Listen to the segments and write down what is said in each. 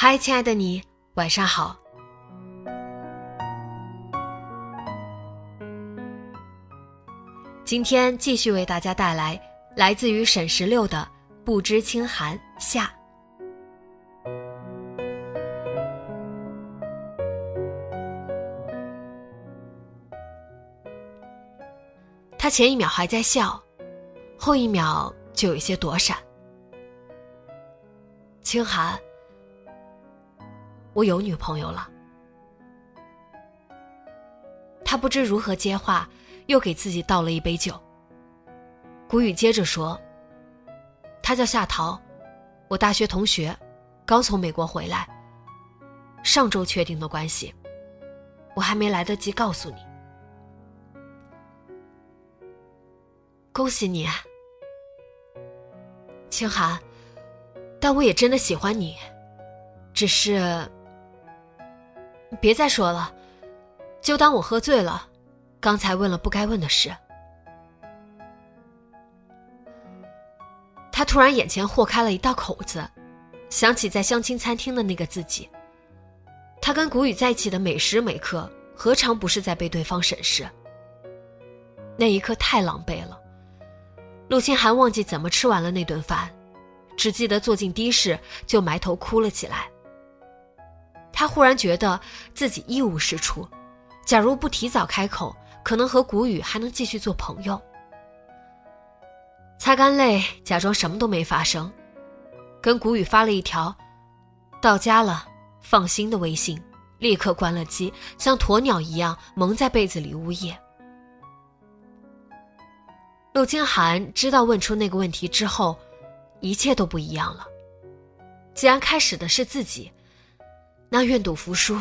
嗨，亲爱的你，晚上好。今天继续为大家带来来自于沈十六的《不知清寒下》。他前一秒还在笑，后一秒就有些躲闪。清寒。我有女朋友了，他不知如何接话，又给自己倒了一杯酒。谷雨接着说：“他叫夏桃，我大学同学，刚从美国回来，上周确定的关系，我还没来得及告诉你。恭喜你，清寒，但我也真的喜欢你，只是……”别再说了，就当我喝醉了，刚才问了不该问的事。他突然眼前豁开了一道口子，想起在相亲餐厅的那个自己。他跟谷雨在一起的每时每刻，何尝不是在被对方审视？那一刻太狼狈了。陆清寒忘记怎么吃完了那顿饭，只记得坐进的士就埋头哭了起来。他忽然觉得自己一无是处，假如不提早开口，可能和谷雨还能继续做朋友。擦干泪，假装什么都没发生，跟谷雨发了一条“到家了，放心”的微信，立刻关了机，像鸵鸟一样蒙在被子里呜咽。陆清寒知道问出那个问题之后，一切都不一样了。既然开始的是自己。那愿赌服输。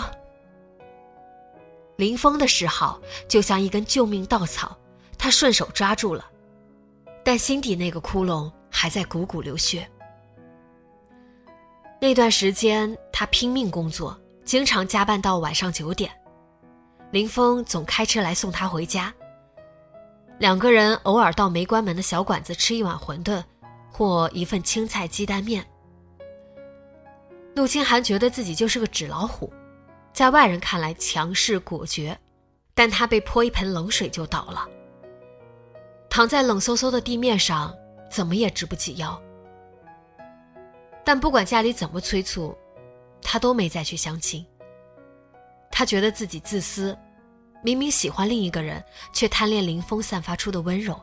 林峰的嗜好就像一根救命稻草，他顺手抓住了，但心底那个窟窿还在汩汩流血。那段时间，他拼命工作，经常加班到晚上九点，林峰总开车来送他回家。两个人偶尔到没关门的小馆子吃一碗馄饨，或一份青菜鸡蛋面。陆清寒觉得自己就是个纸老虎，在外人看来强势果决，但他被泼一盆冷水就倒了。躺在冷飕飕的地面上，怎么也直不起腰。但不管家里怎么催促，他都没再去相亲。他觉得自己自私，明明喜欢另一个人，却贪恋林峰散发出的温柔。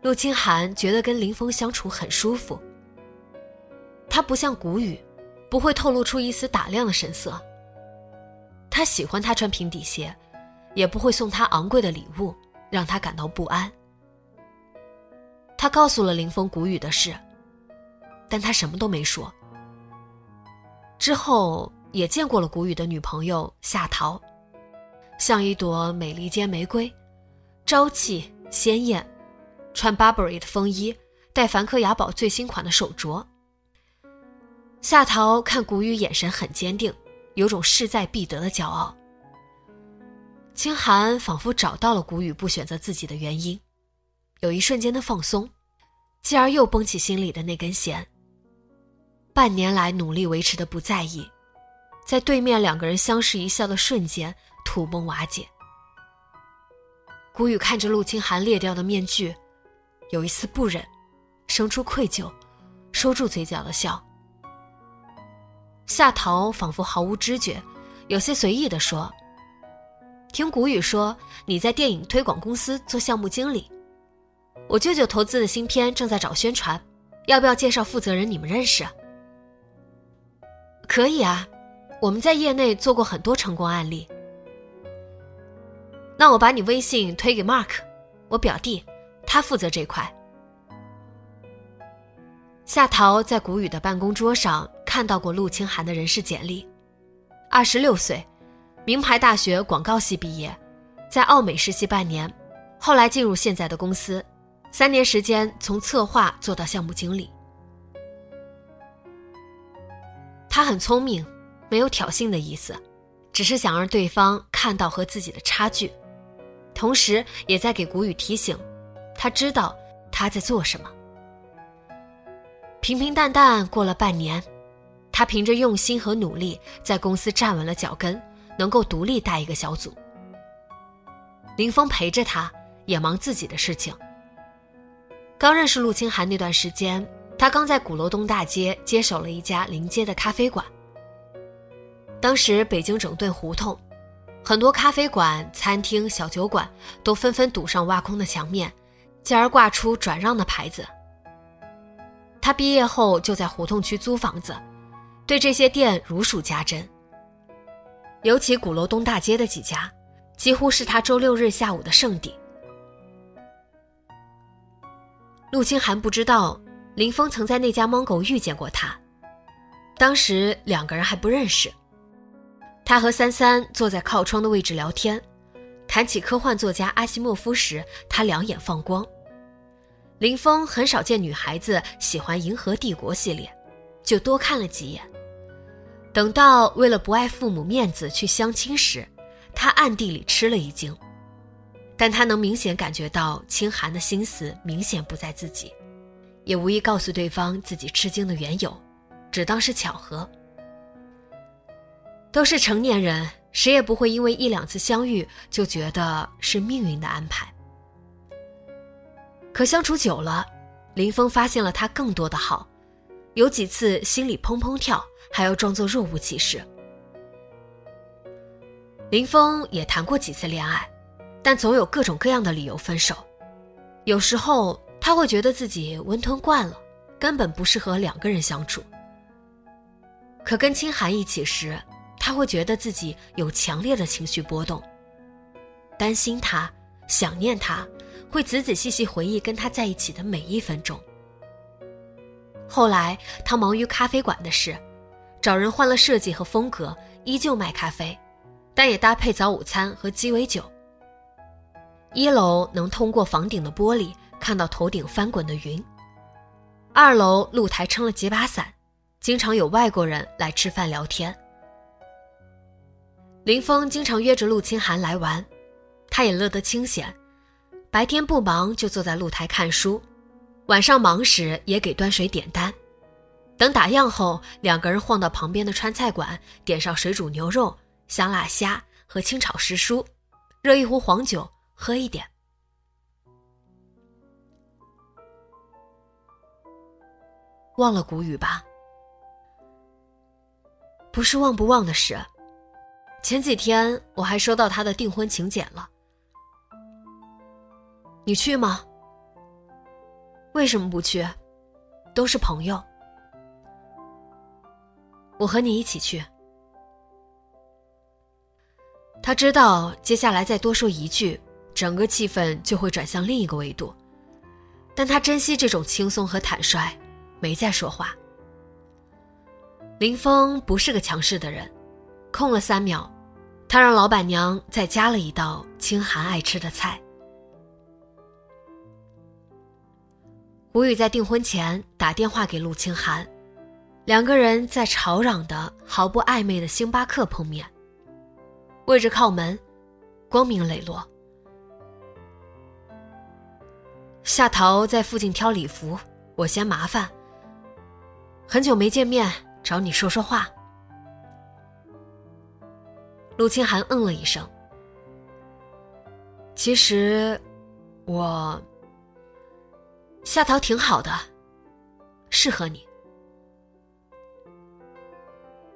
陆清寒觉得跟林峰相处很舒服。他不像谷雨，不会透露出一丝打量的神色。他喜欢他穿平底鞋，也不会送他昂贵的礼物，让他感到不安。他告诉了林峰谷雨的事，但他什么都没说。之后也见过了谷雨的女朋友夏桃，像一朵美利坚玫瑰，朝气鲜艳，穿 Burberry 的风衣，戴梵克雅宝最新款的手镯。夏桃看谷雨眼神很坚定，有种势在必得的骄傲。清寒仿佛找到了谷雨不选择自己的原因，有一瞬间的放松，继而又绷起心里的那根弦。半年来努力维持的不在意，在对面两个人相视一笑的瞬间土崩瓦解。谷雨看着陆清寒裂掉的面具，有一丝不忍，生出愧疚，收住嘴角的笑。夏桃仿佛毫无知觉，有些随意的说：“听谷雨说你在电影推广公司做项目经理。”我舅舅投资的新片正在找宣传，要不要介绍负责人？你们认识？可以啊，我们在业内做过很多成功案例。那我把你微信推给 Mark，我表弟，他负责这块。夏桃在谷雨的办公桌上看到过陆清寒的人事简历，二十六岁，名牌大学广告系毕业，在奥美实习半年，后来进入现在的公司，三年时间从策划做到项目经理。他很聪明，没有挑衅的意思，只是想让对方看到和自己的差距，同时也在给谷雨提醒，他知道他在做什么。平平淡淡过了半年，他凭着用心和努力，在公司站稳了脚跟，能够独立带一个小组。林峰陪着他，也忙自己的事情。刚认识陆清寒那段时间，他刚在鼓楼东大街接手了一家临街的咖啡馆。当时北京整顿胡同，很多咖啡馆、餐厅、小酒馆都纷纷堵上挖空的墙面，继而挂出转让的牌子。他毕业后就在胡同区租房子，对这些店如数家珍。尤其鼓楼东大街的几家，几乎是他周六日下午的圣地。陆清寒不知道林峰曾在那家猫狗遇见过他，当时两个人还不认识。他和三三坐在靠窗的位置聊天，谈起科幻作家阿西莫夫时，他两眼放光。林峰很少见女孩子喜欢《银河帝国》系列，就多看了几眼。等到为了不碍父母面子去相亲时，他暗地里吃了一惊。但他能明显感觉到清寒的心思明显不在自己，也无意告诉对方自己吃惊的缘由，只当是巧合。都是成年人，谁也不会因为一两次相遇就觉得是命运的安排。可相处久了，林峰发现了他更多的好，有几次心里砰砰跳，还要装作若无其事。林峰也谈过几次恋爱，但总有各种各样的理由分手。有时候他会觉得自己温吞惯了，根本不适合两个人相处。可跟清寒一起时，他会觉得自己有强烈的情绪波动，担心他，想念他。会仔仔细细回忆跟他在一起的每一分钟。后来他忙于咖啡馆的事，找人换了设计和风格，依旧卖咖啡，但也搭配早午餐和鸡尾酒。一楼能通过房顶的玻璃看到头顶翻滚的云，二楼露台撑了几把伞，经常有外国人来吃饭聊天。林峰经常约着陆清寒来玩，他也乐得清闲。白天不忙就坐在露台看书，晚上忙时也给端水点单。等打烊后，两个人晃到旁边的川菜馆，点上水煮牛肉、香辣虾和清炒时蔬，热一壶黄酒，喝一点。忘了谷雨吧，不是忘不忘的事。前几天我还收到他的订婚请柬了。你去吗？为什么不去？都是朋友，我和你一起去。他知道接下来再多说一句，整个气氛就会转向另一个维度，但他珍惜这种轻松和坦率，没再说话。林峰不是个强势的人，空了三秒，他让老板娘再加了一道清寒爱吃的菜。吴宇在订婚前打电话给陆清寒，两个人在吵嚷的、毫不暧昧的星巴克碰面。位置靠门，光明磊落。夏桃在附近挑礼服，我嫌麻烦。很久没见面，找你说说话。陆清寒嗯了一声。其实，我。夏桃挺好的，适合你。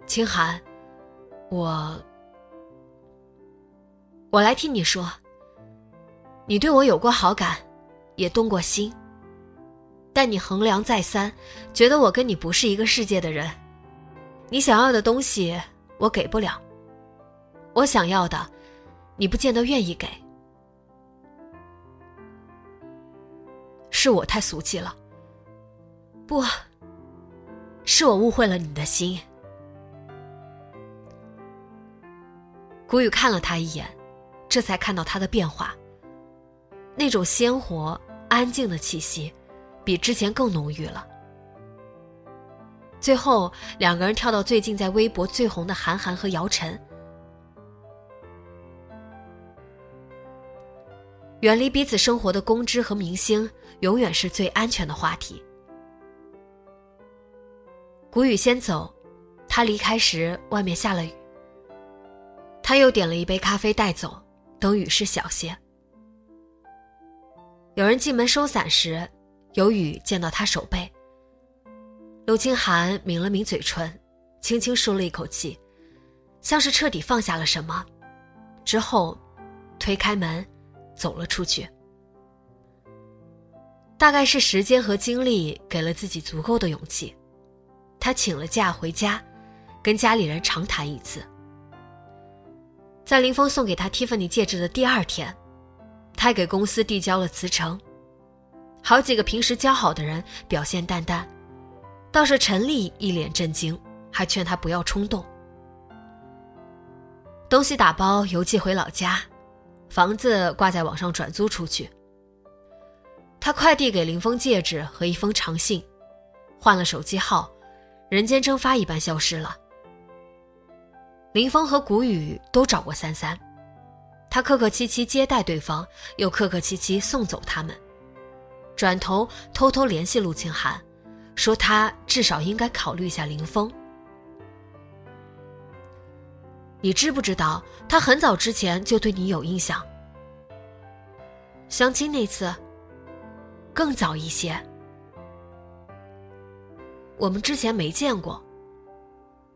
清寒，我我来替你说，你对我有过好感，也动过心。但你衡量再三，觉得我跟你不是一个世界的人。你想要的东西，我给不了；我想要的，你不见得愿意给。是我太俗气了，不，是我误会了你的心。谷雨看了他一眼，这才看到他的变化。那种鲜活、安静的气息，比之前更浓郁了。最后，两个人跳到最近在微博最红的韩寒和姚晨。远离彼此生活的公知和明星，永远是最安全的话题。谷雨先走，他离开时外面下了雨。他又点了一杯咖啡带走，等雨势小些。有人进门收伞时，有雨溅到他手背。陆清寒抿了抿嘴唇，轻轻舒了一口气，像是彻底放下了什么。之后，推开门，走了出去。大概是时间和精力给了自己足够的勇气，他请了假回家，跟家里人长谈一次。在林峰送给他 Tiffany 戒指的第二天，他给公司递交了辞呈。好几个平时交好的人表现淡淡。倒是陈丽一脸震惊，还劝他不要冲动。东西打包邮寄回老家，房子挂在网上转租出去。他快递给林峰戒指和一封长信，换了手机号，人间蒸发一般消失了。林峰和谷雨都找过三三，他客客气气接待对方，又客客气气送走他们，转头偷偷联系陆清寒。说他至少应该考虑一下林峰。你知不知道他很早之前就对你有印象？相亲那次，更早一些。我们之前没见过。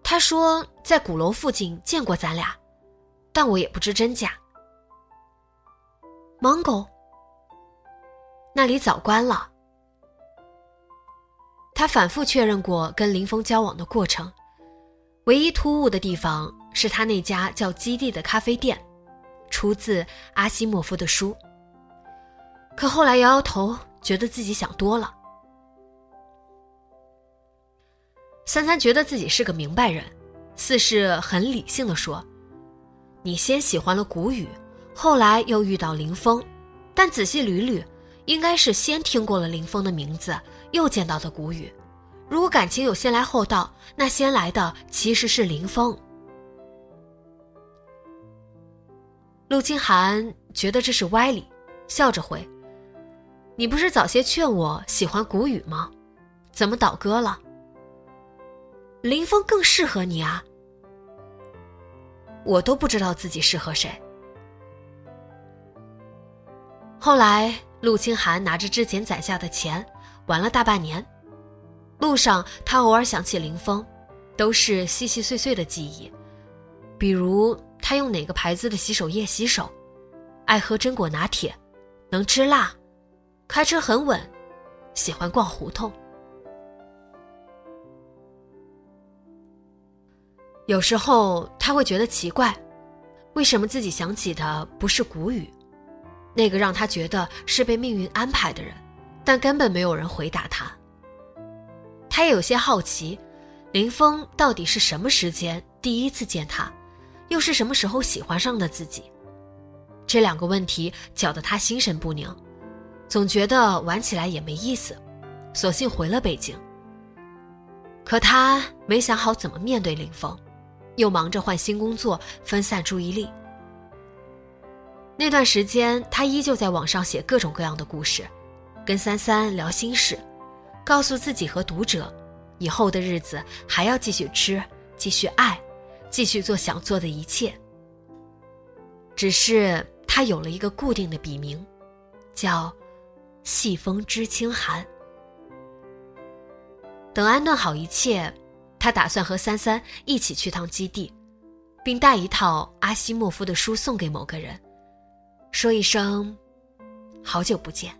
他说在鼓楼附近见过咱俩，但我也不知真假。芒狗，那里早关了。他反复确认过跟林峰交往的过程，唯一突兀的地方是他那家叫“基地”的咖啡店，出自阿西莫夫的书。可后来摇摇头，觉得自己想多了。三三觉得自己是个明白人，似是很理性的说：“你先喜欢了谷雨，后来又遇到林峰，但仔细捋捋，应该是先听过了林峰的名字。”又见到的谷雨，如果感情有先来后到，那先来的其实是林峰。陆清寒觉得这是歪理，笑着回：“你不是早些劝我喜欢谷雨吗？怎么倒戈了？林峰更适合你啊！我都不知道自己适合谁。”后来，陆清寒拿着之前攒下的钱。玩了大半年，路上他偶尔想起林峰，都是细细碎碎的记忆，比如他用哪个牌子的洗手液洗手，爱喝榛果拿铁，能吃辣，开车很稳，喜欢逛胡同。有时候他会觉得奇怪，为什么自己想起的不是谷雨，那个让他觉得是被命运安排的人。但根本没有人回答他。他也有些好奇，林峰到底是什么时间第一次见他，又是什么时候喜欢上的自己？这两个问题搅得他心神不宁，总觉得玩起来也没意思，索性回了北京。可他没想好怎么面对林峰，又忙着换新工作，分散注意力。那段时间，他依旧在网上写各种各样的故事。跟三三聊心事，告诉自己和读者，以后的日子还要继续吃，继续爱，继续做想做的一切。只是他有了一个固定的笔名，叫“细风知清寒”。等安顿好一切，他打算和三三一起去趟基地，并带一套阿西莫夫的书送给某个人，说一声“好久不见”。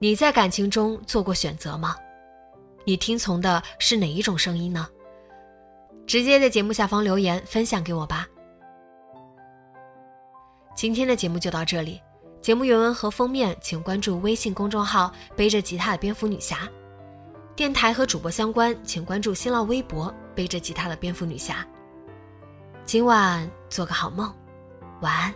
你在感情中做过选择吗？你听从的是哪一种声音呢？直接在节目下方留言分享给我吧。今天的节目就到这里，节目原文和封面请关注微信公众号“背着吉他的蝙蝠女侠”，电台和主播相关请关注新浪微博“背着吉他的蝙蝠女侠”。今晚做个好梦，晚安。